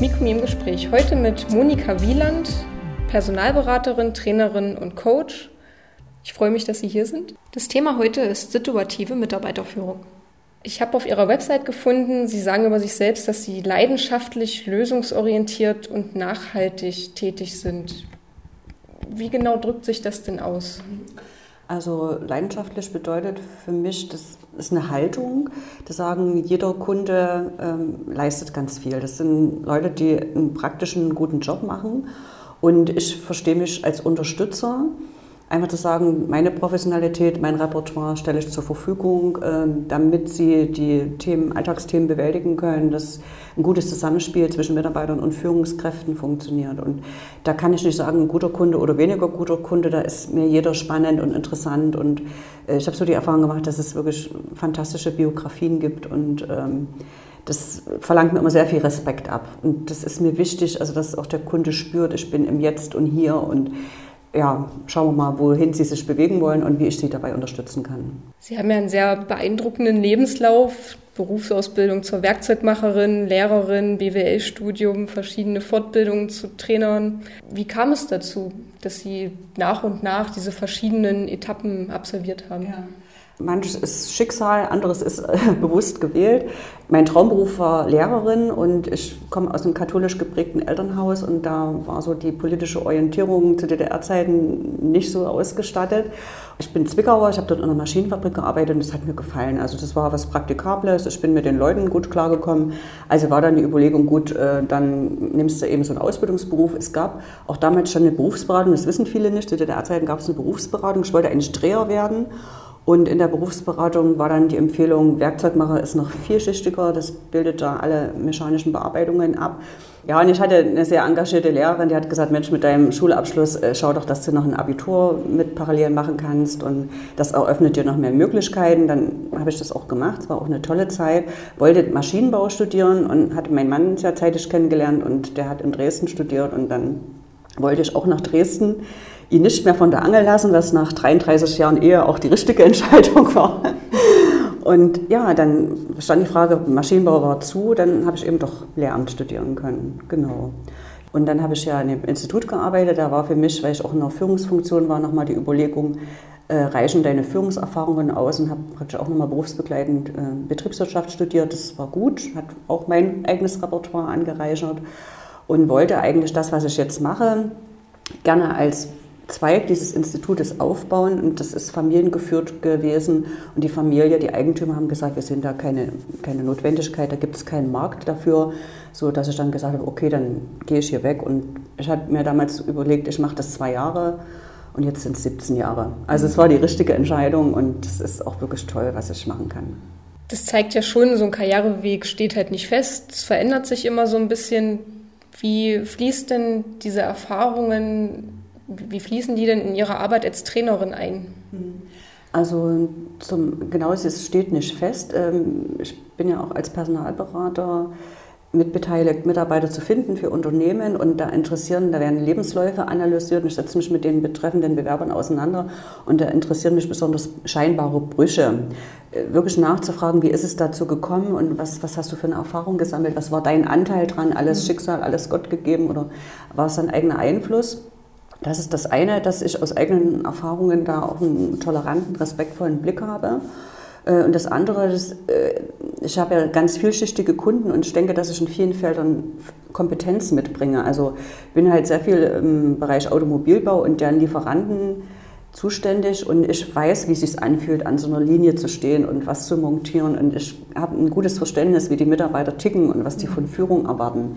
Mikumi im Gespräch. Heute mit Monika Wieland, Personalberaterin, Trainerin und Coach. Ich freue mich, dass Sie hier sind. Das Thema heute ist situative Mitarbeiterführung. Ich habe auf Ihrer Website gefunden, Sie sagen über sich selbst, dass Sie leidenschaftlich, lösungsorientiert und nachhaltig tätig sind. Wie genau drückt sich das denn aus? Also leidenschaftlich bedeutet für mich, das ist eine Haltung. Das sagen, jeder Kunde ähm, leistet ganz viel. Das sind Leute, die einen praktischen, guten Job machen. Und ich verstehe mich als Unterstützer einfach zu sagen, meine Professionalität, mein Repertoire stelle ich zur Verfügung, ähm, damit sie die Themen, Alltagsthemen bewältigen können, dass ein gutes Zusammenspiel zwischen Mitarbeitern und Führungskräften funktioniert. Und da kann ich nicht sagen, ein guter Kunde oder weniger guter Kunde, da ist mir jeder spannend und interessant. Und äh, ich habe so die Erfahrung gemacht, dass es wirklich fantastische Biografien gibt und ähm, das verlangt mir immer sehr viel Respekt ab. Und das ist mir wichtig, also dass auch der Kunde spürt, ich bin im Jetzt und hier und ja, schauen wir mal, wohin Sie sich bewegen wollen und wie ich Sie dabei unterstützen kann. Sie haben ja einen sehr beeindruckenden Lebenslauf, Berufsausbildung zur Werkzeugmacherin, Lehrerin, BWL-Studium, verschiedene Fortbildungen zu Trainern. Wie kam es dazu, dass Sie nach und nach diese verschiedenen Etappen absolviert haben? Ja. Manches ist Schicksal, anderes ist äh, bewusst gewählt. Mein Traumberuf war Lehrerin und ich komme aus einem katholisch geprägten Elternhaus und da war so die politische Orientierung zu DDR-Zeiten nicht so ausgestattet. Ich bin Zwickauer, ich habe dort in einer Maschinenfabrik gearbeitet und das hat mir gefallen. Also das war was Praktikables, ich bin mit den Leuten gut klargekommen. Also war dann die Überlegung, gut, äh, dann nimmst du eben so einen Ausbildungsberuf. Es gab auch damals schon eine Berufsberatung, das wissen viele nicht, zu DDR-Zeiten gab es eine Berufsberatung. Ich wollte eigentlich Dreher werden und in der Berufsberatung war dann die Empfehlung, Werkzeugmacher ist noch vielschichtiger, das bildet da alle mechanischen Bearbeitungen ab. Ja, und ich hatte eine sehr engagierte Lehrerin, die hat gesagt, Mensch, mit deinem Schulabschluss äh, schau doch, dass du noch ein Abitur mit parallel machen kannst und das eröffnet dir noch mehr Möglichkeiten. Dann habe ich das auch gemacht, es war auch eine tolle Zeit, wollte Maschinenbau studieren und hatte meinen Mann sehr zeitig kennengelernt und der hat in Dresden studiert und dann wollte ich auch nach Dresden ihn nicht mehr von der Angel lassen, was nach 33 Jahren Ehe auch die richtige Entscheidung war. Und ja, dann stand die Frage, Maschinenbau war zu, dann habe ich eben doch Lehramt studieren können. Genau. Und dann habe ich ja in dem Institut gearbeitet. Da war für mich, weil ich auch in einer Führungsfunktion war, nochmal die Überlegung, äh, reichen deine Führungserfahrungen aus und habe praktisch auch nochmal berufsbegleitend äh, Betriebswirtschaft studiert. Das war gut, hat auch mein eigenes Repertoire angereichert und wollte eigentlich das, was ich jetzt mache, gerne als Zweig dieses Institutes aufbauen. Und das ist familiengeführt gewesen. Und die Familie, die Eigentümer haben gesagt, wir sehen da keine, keine Notwendigkeit, da gibt es keinen Markt dafür, so dass ich dann gesagt habe, okay, dann gehe ich hier weg. Und ich hatte mir damals überlegt, ich mache das zwei Jahre. Und jetzt sind es 17 Jahre. Also es war die richtige Entscheidung. Und es ist auch wirklich toll, was ich machen kann. Das zeigt ja schon, so ein Karriereweg steht halt nicht fest, es verändert sich immer so ein bisschen. Wie fließt denn diese Erfahrungen wie fließen die denn in Ihre Arbeit als Trainerin ein? Also zum, genau, es steht nicht fest. Ähm, ich bin ja auch als Personalberater mitbeteiligt, Mitarbeiter zu finden für Unternehmen und da interessieren, da werden Lebensläufe analysiert und ich setze mich mit den betreffenden Bewerbern auseinander und da interessieren mich besonders scheinbare Brüche. Äh, wirklich nachzufragen, wie ist es dazu gekommen und was, was hast du für eine Erfahrung gesammelt, was war dein Anteil dran, alles mhm. Schicksal, alles Gott gegeben oder war es dein eigener Einfluss? Das ist das eine, dass ich aus eigenen Erfahrungen da auch einen toleranten, respektvollen Blick habe. Äh, und das andere, ist, äh, ich habe ja ganz vielschichtige Kunden und ich denke, dass ich in vielen Feldern Kompetenz mitbringe. Also bin halt sehr viel im Bereich Automobilbau und deren Lieferanten zuständig und ich weiß, wie es sich anfühlt, an so einer Linie zu stehen und was zu montieren. Und ich habe ein gutes Verständnis, wie die Mitarbeiter ticken und was die von Führung erwarten.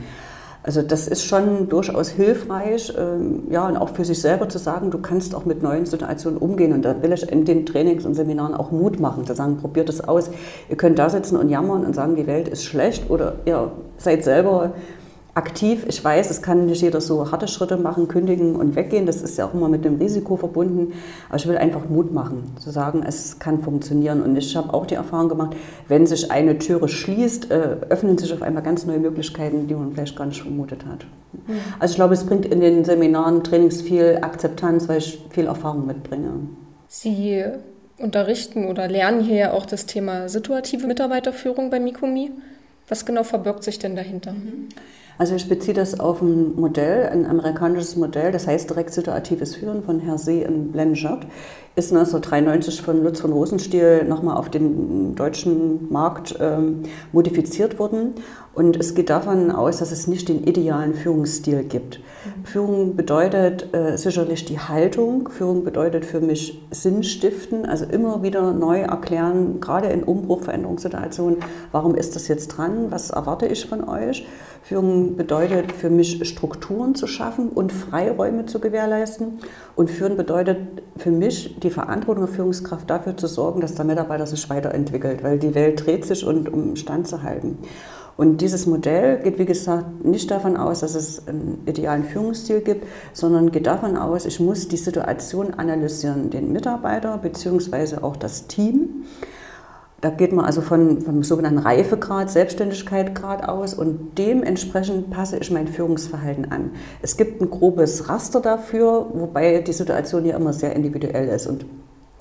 Also das ist schon durchaus hilfreich, ähm, ja, und auch für sich selber zu sagen, du kannst auch mit neuen Situationen umgehen. Und da will ich in den Trainings und Seminaren auch Mut machen, zu sagen, probiert es aus. Ihr könnt da sitzen und jammern und sagen, die Welt ist schlecht oder ihr seid selber aktiv. Ich weiß, es kann nicht jeder so harte Schritte machen, kündigen und weggehen. Das ist ja auch immer mit dem Risiko verbunden. Aber ich will einfach Mut machen, zu sagen, es kann funktionieren. Und ich habe auch die Erfahrung gemacht, wenn sich eine Türe schließt, äh, öffnen sich auf einmal ganz neue Möglichkeiten, die man vielleicht gar nicht vermutet hat. Mhm. Also ich glaube, es bringt in den Seminaren, Trainings viel Akzeptanz, weil ich viel Erfahrung mitbringe. Sie unterrichten oder lernen hier ja auch das Thema situative Mitarbeiterführung bei Mikumi. Was genau verbirgt sich denn dahinter? Also ich beziehe das auf ein Modell, ein amerikanisches Modell, das heißt direkt situatives Führen von Hersey und Blanchard, ist 1993 von Lutz von Rosenstiel nochmal auf den deutschen Markt ähm, modifiziert worden. Und es geht davon aus, dass es nicht den idealen Führungsstil gibt. Mhm. Führung bedeutet äh, sicherlich die Haltung. Führung bedeutet für mich Sinn stiften, also immer wieder neu erklären, gerade in Umbruch, Veränderungssituationen, warum ist das jetzt dran, was erwarte ich von euch. Führung bedeutet für mich Strukturen zu schaffen und Freiräume zu gewährleisten. Und Führen bedeutet für mich die Verantwortung der Führungskraft dafür zu sorgen, dass der Mitarbeiter sich weiterentwickelt, weil die Welt dreht sich und um Stand zu halten. Und dieses Modell geht, wie gesagt, nicht davon aus, dass es einen idealen Führungsstil gibt, sondern geht davon aus, ich muss die Situation analysieren, den Mitarbeiter bzw. auch das Team. Da geht man also von, vom sogenannten Reifegrad, Selbstständigkeitsgrad aus und dementsprechend passe ich mein Führungsverhalten an. Es gibt ein grobes Raster dafür, wobei die Situation ja immer sehr individuell ist. Und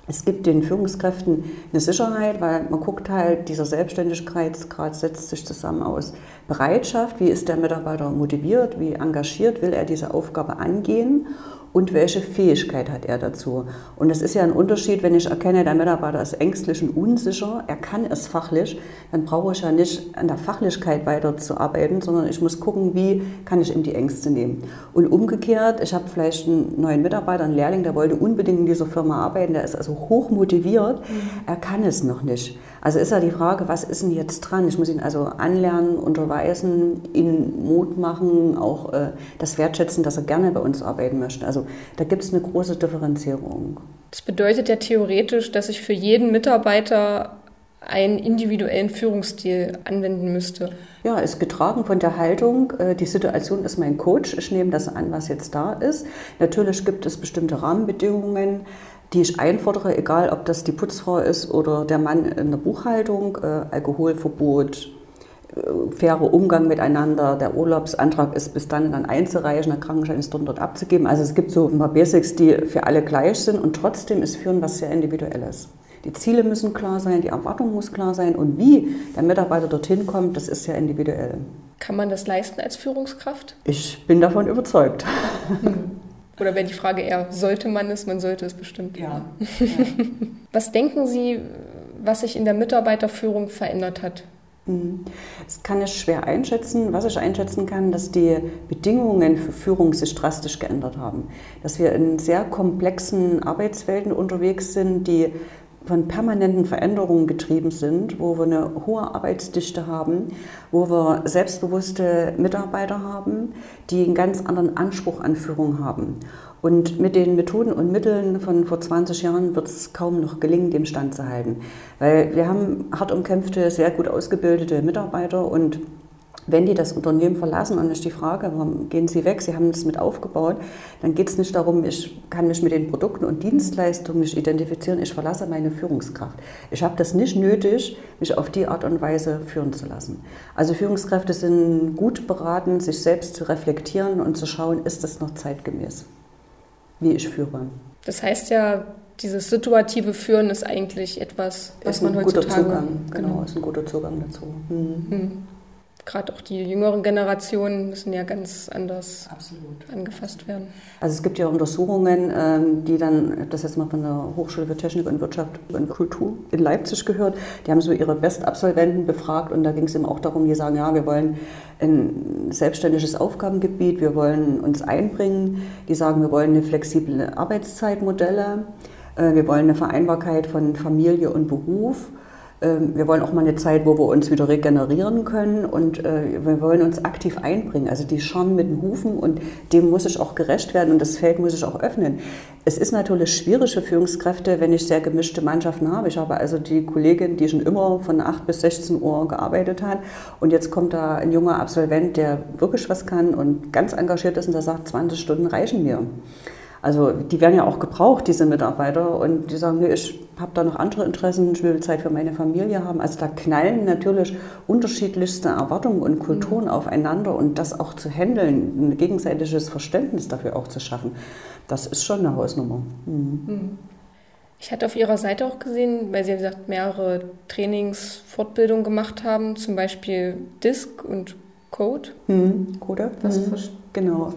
es gibt den Führungskräften eine Sicherheit, weil man guckt halt, dieser Selbstständigkeitsgrad setzt sich zusammen aus Bereitschaft, wie ist der Mitarbeiter motiviert, wie engagiert will er diese Aufgabe angehen und welche Fähigkeit hat er dazu. Und es ist ja ein Unterschied, wenn ich erkenne, der Mitarbeiter ist ängstlich und unsicher, er kann es fachlich, dann brauche ich ja nicht an der Fachlichkeit weiterzuarbeiten, sondern ich muss gucken, wie kann ich ihm die Ängste nehmen. Und umgekehrt, ich habe vielleicht einen neuen Mitarbeiter, einen Lehrling, der wollte unbedingt in dieser Firma arbeiten, der ist also hoch motiviert, mhm. er kann es noch nicht. Also ist ja die Frage, was ist denn jetzt dran? Ich muss ihn also anlernen, unterweisen, ihn Mut machen, auch äh, das wertschätzen, dass er gerne bei uns arbeiten möchte. Also da gibt es eine große Differenzierung. Das bedeutet ja theoretisch, dass ich für jeden Mitarbeiter einen individuellen Führungsstil anwenden müsste. Ja, ist getragen von der Haltung. Äh, die Situation ist mein Coach. Ich nehme das an, was jetzt da ist. Natürlich gibt es bestimmte Rahmenbedingungen die ich einfordere, egal ob das die Putzfrau ist oder der Mann in der Buchhaltung, äh, Alkoholverbot, faire Umgang miteinander, der Urlaubsantrag ist bis dann dann einzureichen, der Krankenschein ist dort, dort abzugeben. Also es gibt so ein paar Basics, die für alle gleich sind und trotzdem ist Führen was sehr Individuelles. Die Ziele müssen klar sein, die Erwartung muss klar sein und wie der Mitarbeiter dorthin kommt, das ist sehr individuell. Kann man das leisten als Führungskraft? Ich bin davon überzeugt. Hm. Oder wäre die Frage eher, sollte man es? Man sollte es bestimmt. Ja. ja. was denken Sie, was sich in der Mitarbeiterführung verändert hat? Mhm. Das kann ich schwer einschätzen. Was ich einschätzen kann, dass die Bedingungen für Führung sich drastisch geändert haben. Dass wir in sehr komplexen Arbeitswelten unterwegs sind, die von permanenten Veränderungen getrieben sind, wo wir eine hohe Arbeitsdichte haben, wo wir selbstbewusste Mitarbeiter haben, die einen ganz anderen Anspruch an Führung haben. Und mit den Methoden und Mitteln von vor 20 Jahren wird es kaum noch gelingen, dem Stand zu halten. Weil wir haben hart umkämpfte, sehr gut ausgebildete Mitarbeiter und wenn die das Unternehmen verlassen, und ist die Frage, warum gehen sie weg, sie haben es mit aufgebaut, dann geht es nicht darum, ich kann mich mit den Produkten und Dienstleistungen nicht identifizieren, ich verlasse meine Führungskraft. Ich habe das nicht nötig, mich auf die Art und Weise führen zu lassen. Also Führungskräfte sind gut beraten, sich selbst zu reflektieren und zu schauen, ist das noch zeitgemäß, wie ich führe. Das heißt ja, dieses situative Führen ist eigentlich etwas, was man heutzutage... Guter Zugang, genau, genau, ist ein guter Zugang dazu. Mhm. Mhm gerade auch die jüngeren Generationen müssen ja ganz anders Absolut. angefasst werden. Also es gibt ja Untersuchungen, ähm, die dann, das jetzt mal von der Hochschule für Technik und Wirtschaft und Kultur in Leipzig gehört, die haben so ihre Bestabsolventen befragt und da ging es eben auch darum, die sagen, ja, wir wollen ein selbstständiges Aufgabengebiet, wir wollen uns einbringen, die sagen, wir wollen eine flexible Arbeitszeitmodelle, äh, wir wollen eine Vereinbarkeit von Familie und Beruf wir wollen auch mal eine Zeit, wo wir uns wieder regenerieren können und äh, wir wollen uns aktiv einbringen. Also die Scham mit den Hufen und dem muss ich auch gerecht werden und das Feld muss ich auch öffnen. Es ist natürlich schwierig für Führungskräfte, wenn ich sehr gemischte Mannschaften habe. Ich habe also die Kollegin, die schon immer von 8 bis 16 Uhr gearbeitet hat und jetzt kommt da ein junger Absolvent, der wirklich was kann und ganz engagiert ist und der sagt, 20 Stunden reichen mir. Also die werden ja auch gebraucht, diese Mitarbeiter, und die sagen, nee, ich habe da noch andere Interessen, ich will Zeit für meine Familie haben. Also da knallen natürlich unterschiedlichste Erwartungen und Kulturen mhm. aufeinander und das auch zu handeln, ein gegenseitiges Verständnis dafür auch zu schaffen, das ist schon eine Hausnummer. Mhm. mhm. Ich hatte auf Ihrer Seite auch gesehen, weil Sie, wie gesagt, mehrere Trainings, Fortbildungen gemacht haben, zum Beispiel Disk und Code. Hm, Code. Was hm. Genau.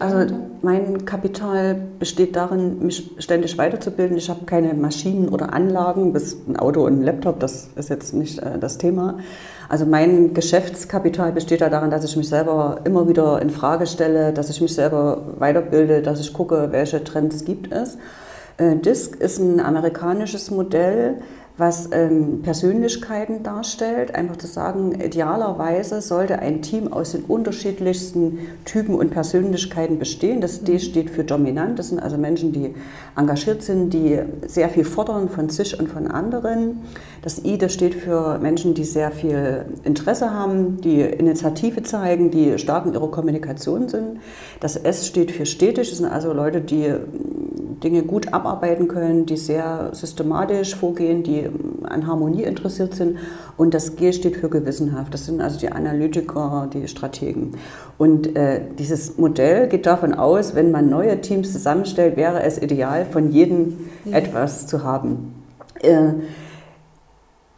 Also mein Kapital besteht darin, mich ständig weiterzubilden. Ich habe keine Maschinen oder Anlagen, bis ein Auto und ein Laptop, das ist jetzt nicht äh, das Thema. Also mein Geschäftskapital besteht ja darin, dass ich mich selber immer wieder in Frage stelle, dass ich mich selber weiterbilde, dass ich gucke, welche Trends gibt es. Äh, DISC ist ein amerikanisches Modell, was ähm, Persönlichkeiten darstellt. Einfach zu sagen, idealerweise sollte ein Team aus den unterschiedlichsten Typen und Persönlichkeiten bestehen. Das D steht für dominant. Das sind also Menschen, die engagiert sind, die sehr viel fordern von sich und von anderen. Das I, das steht für Menschen, die sehr viel Interesse haben, die Initiative zeigen, die stark in ihrer Kommunikation sind. Das S steht für stetig. Das sind also Leute, die Dinge gut abarbeiten können, die sehr systematisch vorgehen, die an Harmonie interessiert sind. Und das G steht für gewissenhaft. Das sind also die Analytiker, die Strategen. Und äh, dieses Modell geht davon aus, wenn man neue Teams zusammenstellt, wäre es ideal, von jedem mhm. etwas zu haben. Äh,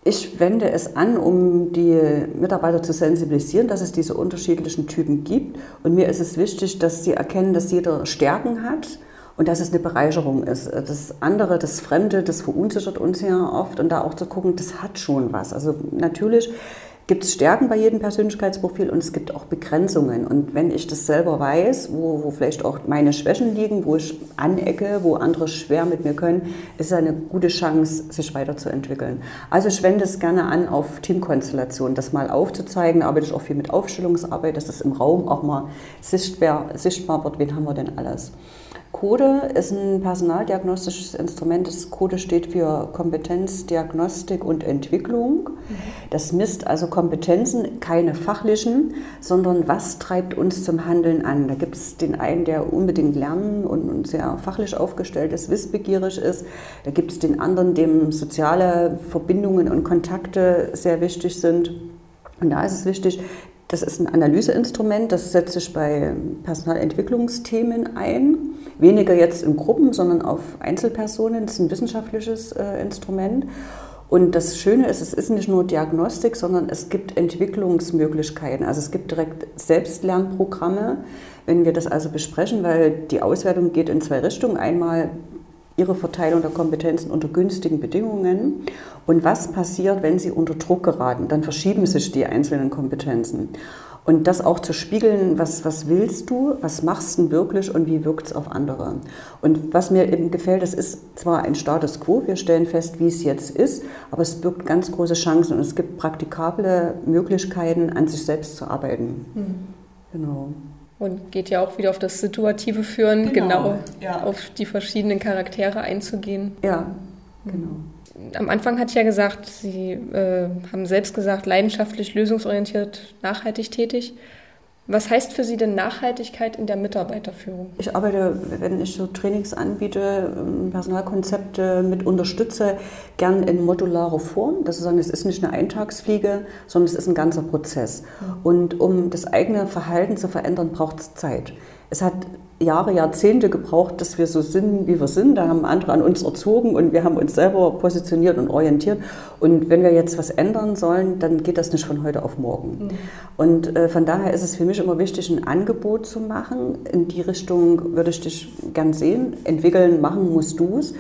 ich wende es an, um die Mitarbeiter zu sensibilisieren, dass es diese unterschiedlichen Typen gibt. Und mir ist es wichtig, dass sie erkennen, dass jeder Stärken hat und dass es eine Bereicherung ist. Das andere, das Fremde, das verunsichert uns ja oft und da auch zu gucken, das hat schon was. Also natürlich gibt es Stärken bei jedem Persönlichkeitsprofil und es gibt auch Begrenzungen. Und wenn ich das selber weiß, wo, wo vielleicht auch meine Schwächen liegen, wo ich anecke, wo andere schwer mit mir können, ist es eine gute Chance, sich weiterzuentwickeln. Also ich wende es gerne an auf Teamkonstellationen, das mal aufzuzeigen. Arbeite ich auch viel mit Aufstellungsarbeit, dass das im Raum auch mal sichtbar, sichtbar wird, wen haben wir denn alles. Code ist ein personaldiagnostisches Instrument. Das Code steht für Kompetenz, Diagnostik und Entwicklung. Das misst also Kompetenzen, keine fachlichen, sondern was treibt uns zum Handeln an. Da gibt es den einen, der unbedingt lernen und sehr fachlich aufgestellt ist, wissbegierig ist. Da gibt es den anderen, dem soziale Verbindungen und Kontakte sehr wichtig sind. Und da ist es wichtig, das ist ein Analyseinstrument, das setzt sich bei Personalentwicklungsthemen ein. Weniger jetzt in Gruppen, sondern auf Einzelpersonen. Das ist ein wissenschaftliches äh, Instrument. Und das Schöne ist, es ist nicht nur Diagnostik, sondern es gibt Entwicklungsmöglichkeiten. Also es gibt direkt Selbstlernprogramme, wenn wir das also besprechen, weil die Auswertung geht in zwei Richtungen. Einmal ihre Verteilung der Kompetenzen unter günstigen Bedingungen und was passiert, wenn sie unter Druck geraten. Dann verschieben sich die einzelnen Kompetenzen. Und das auch zu spiegeln, was, was willst du, was machst du wirklich und wie wirkt es auf andere. Und was mir eben gefällt, es ist zwar ein Status quo, wir stellen fest, wie es jetzt ist, aber es birgt ganz große Chancen und es gibt praktikable Möglichkeiten, an sich selbst zu arbeiten. Mhm. Genau. Und geht ja auch wieder auf das situative Führen, genau, genau ja. auf die verschiedenen Charaktere einzugehen. Ja, genau. Am Anfang hatte ich ja gesagt, Sie äh, haben selbst gesagt, leidenschaftlich, lösungsorientiert, nachhaltig tätig. Was heißt für Sie denn Nachhaltigkeit in der Mitarbeiterführung? Ich arbeite, wenn ich so Trainings anbiete, ähm, Personalkonzepte mit unterstütze, gern in modularer Form. Das ist, es ist nicht eine Eintagsfliege, sondern es ist ein ganzer Prozess. Mhm. Und um das eigene Verhalten zu verändern, braucht es Zeit. Es hat Jahre, Jahrzehnte gebraucht, dass wir so sind, wie wir sind. Da haben andere an uns erzogen und wir haben uns selber positioniert und orientiert. Und wenn wir jetzt was ändern sollen, dann geht das nicht von heute auf morgen. Mhm. Und äh, von daher ist es für mich immer wichtig, ein Angebot zu machen. In die Richtung würde ich dich gern sehen. Entwickeln, machen musst du es.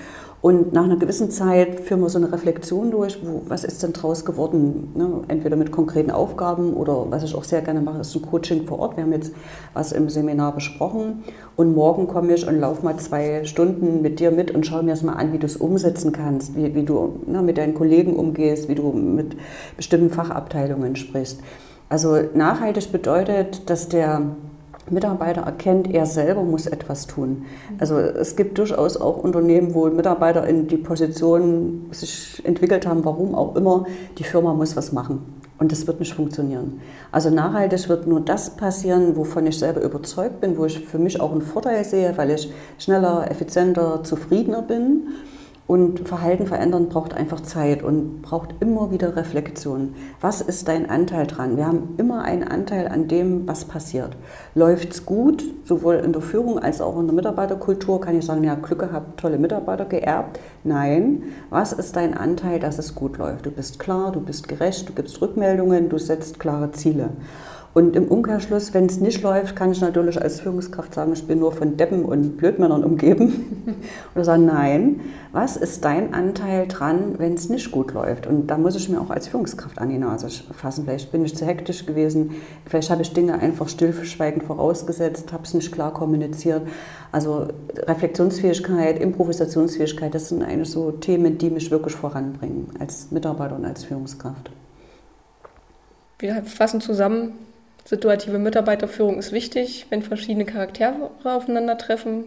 Und nach einer gewissen Zeit führen wir so eine Reflexion durch, wo, was ist denn draus geworden? Ne? Entweder mit konkreten Aufgaben oder was ich auch sehr gerne mache, ist ein Coaching vor Ort. Wir haben jetzt was im Seminar besprochen und morgen komme ich und laufe mal zwei Stunden mit dir mit und schaue mir das mal an, wie du es umsetzen kannst, wie, wie du ne, mit deinen Kollegen umgehst, wie du mit bestimmten Fachabteilungen sprichst. Also nachhaltig bedeutet, dass der Mitarbeiter erkennt, er selber muss etwas tun. Also es gibt durchaus auch Unternehmen, wo Mitarbeiter in die Position sich entwickelt haben, warum auch immer, die Firma muss was machen. Und das wird nicht funktionieren. Also nachhaltig wird nur das passieren, wovon ich selber überzeugt bin, wo ich für mich auch einen Vorteil sehe, weil ich schneller, effizienter, zufriedener bin Und Verhalten verändern braucht einfach Zeit und braucht immer wieder Reflexion. Was ist dein Anteil dran? Wir haben immer einen Anteil an dem, was passiert. Läuft es gut, sowohl in der Führung als auch in der Mitarbeiterkultur, kann ich sagen, ja, Glück gehabt, tolle Mitarbeiter geerbt. Nein, was ist dein Anteil, dass es gut läuft? Du bist klar, du bist gerecht, du gibst Rückmeldungen, du setzt klare Ziele. Und im Umkehrschluss, wenn es nicht läuft, kann ich natürlich als Führungskraft sagen, ich bin nur von Deppen und Blödmännern umgeben. Oder sagen, nein, was ist dein Anteil dran, wenn es nicht gut läuft? Und da muss ich mir auch als Führungskraft an die Nase fassen. Vielleicht bin ich zu hektisch gewesen, vielleicht habe ich Dinge einfach stillschweigend vorausgesetzt, habe es nicht klar kommuniziert. Also Reflexionsfähigkeit, Improvisationsfähigkeit, das sind eigentlich so Themen, die mich wirklich voranbringen als Mitarbeiter und als Führungskraft. Wir fassen zusammen, Situative Mitarbeiterführung ist wichtig, wenn verschiedene Charaktere aufeinandertreffen.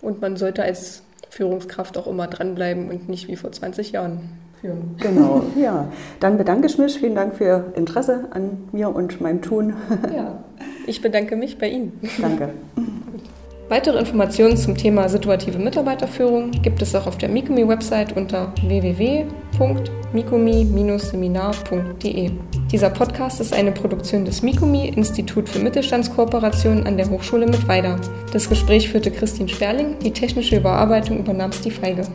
Und man sollte als Führungskraft auch immer dranbleiben und nicht wie vor 20 Jahren führen. Genau, ja. Dann bedanke ich mich. Vielen Dank für Ihr Interesse an mir und meinem Tun. Ja, ich bedanke mich bei Ihnen. Danke. Weitere Informationen zum Thema situative Mitarbeiterführung gibt es auch auf der Mikumi-Website unter www.mikumi-seminar.de. Dieser Podcast ist eine Produktion des Mikumi, Institut für Mittelstandskooperation an der Hochschule Mittweida. Das Gespräch führte Christine Sperling, die technische Überarbeitung übernahm Steve Feige.